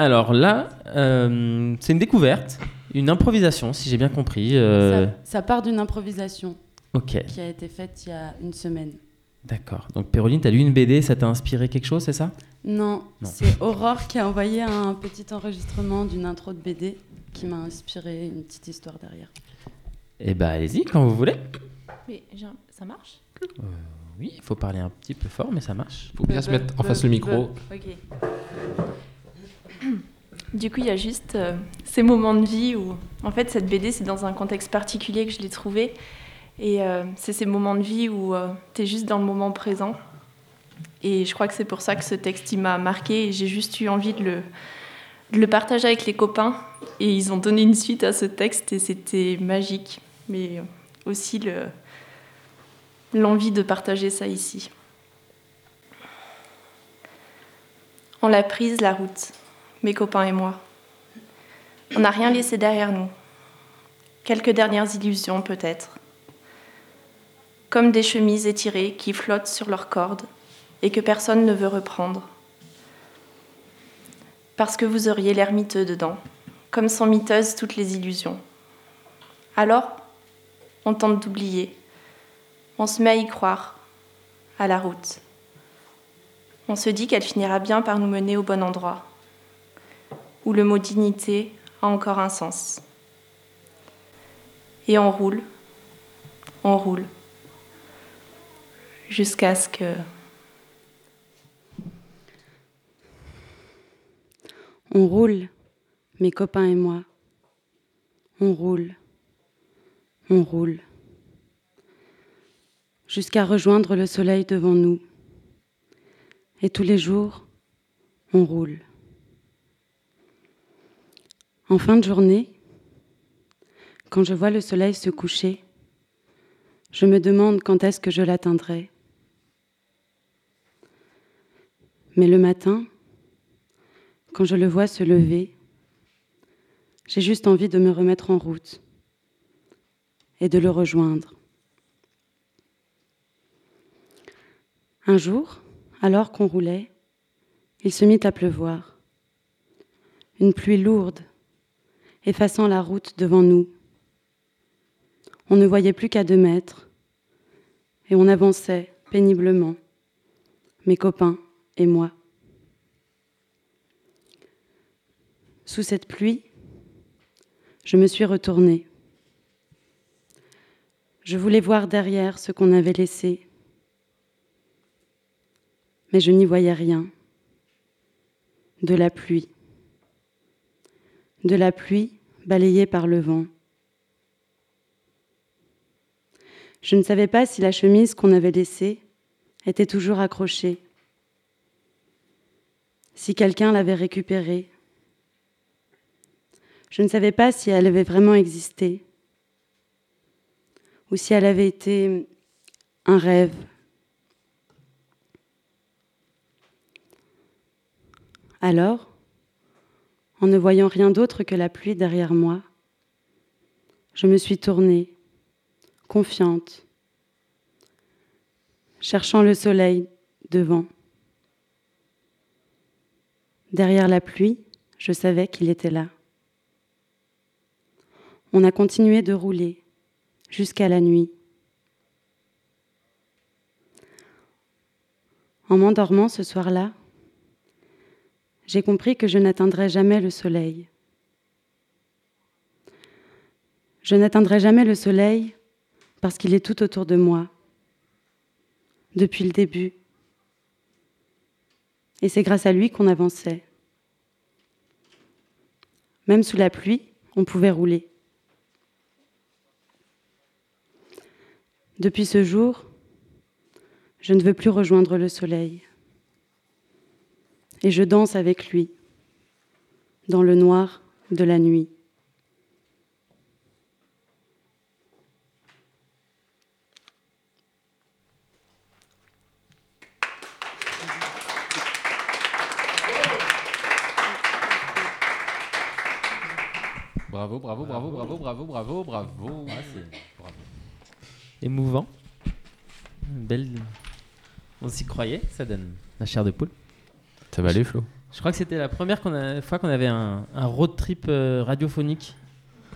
Alors là, euh, c'est une découverte, une improvisation, si j'ai bien compris. euh, Ça, ça part d'une improvisation Ok, qui a été faite il y a une semaine. d'accord. Donc Péroline, t'as lu une BD, ça t'a inspiré quelque chose, c'est ça? Non, Non. c'est Aurore qui a envoyé un petit enregistrement d'une intro de BD qui m'a inspiré une petite histoire derrière. Eh ben allez-y, quand vous voulez. Mais ça marche? Oui, il faut parler un petit peu fort, mais ça marche. Faut bien se mettre en face le micro. Ok. Du coup, il y a juste euh, ces moments de vie où, en fait, cette BD, c'est dans un contexte particulier que je l'ai trouvée. Et euh, c'est ces moments de vie où tu es juste dans le moment présent. Et je crois que c'est pour ça que ce texte, il m'a marqué. Et j'ai juste eu envie de le, partager avec les copains. Et ils ont donné une suite à ce texte et c'était magique. Mais aussi le, l'envie de partager ça ici. On l'a prise, la route, mes copains et moi. On n'a rien laissé derrière nous. Quelques dernières illusions peut-être. Comme des chemises étirées qui flottent sur leurs cordes et que personne ne veut reprendre. Parce que vous auriez l'air miteux dedans, comme sont miteuses toutes les illusions. Alors, on tente d'oublier. On se met à y croire, à la route. On se dit qu'elle finira bien par nous mener au bon endroit, le mot dignité a encore un sens. Et on roule, on roule, jusqu'à ce que... On roule, mes copains et moi. On roule, on roule. Jusqu'à rejoindre le soleil devant nous. Et tous les jours, on roule. En fin de journée, quand je vois le soleil se coucher, je me demande quand est-ce que je l'atteindrai. Mais le matin, quand je le vois se lever, j'ai juste envie de me remettre en route et de le rejoindre. Un jour, alors qu'on roulait, il se mit à pleuvoir. Une pluie lourde, effaçant la route devant nous. On ne voyait plus qu'à deux mètres, et on avançait péniblement, mes copains et moi. Sous cette pluie, je me suis retournée. Je voulais voir derrière ce qu'on avait laissé, mais je n'y voyais rien. De la pluie. De la pluie balayée par le vent. Je ne savais pas si la chemise qu'on avait laissée était toujours accrochée, si quelqu'un l'avait récupérée. Je ne savais pas si elle avait vraiment existé ou si elle avait été un rêve. Alors, en ne voyant rien d'autre que la pluie derrière moi, je me suis tournée, confiante, cherchant le soleil devant. Derrière la pluie, je savais qu'il était là. On a continué de rouler jusqu'à la nuit. En m'endormant ce soir-là, j'ai compris que je n'atteindrais jamais le soleil. Je n'atteindrai jamais le soleil parce qu'il est tout autour de moi, depuis le début. Et c'est grâce à lui qu'on avançait. Même sous la pluie, on pouvait rouler. Depuis ce jour, je ne veux plus rejoindre le soleil. Et je danse avec lui, dans le noir de la nuit. Bravo, bravo, bravo, bravo, bravo, bravo, bravo. Ah, Émouvant. Une Belle. On s'y croyait, ça donne la chair de poule. Ça va aller, Flo? Je crois que c'était la première fois qu'on avait un, un road trip euh, radiophonique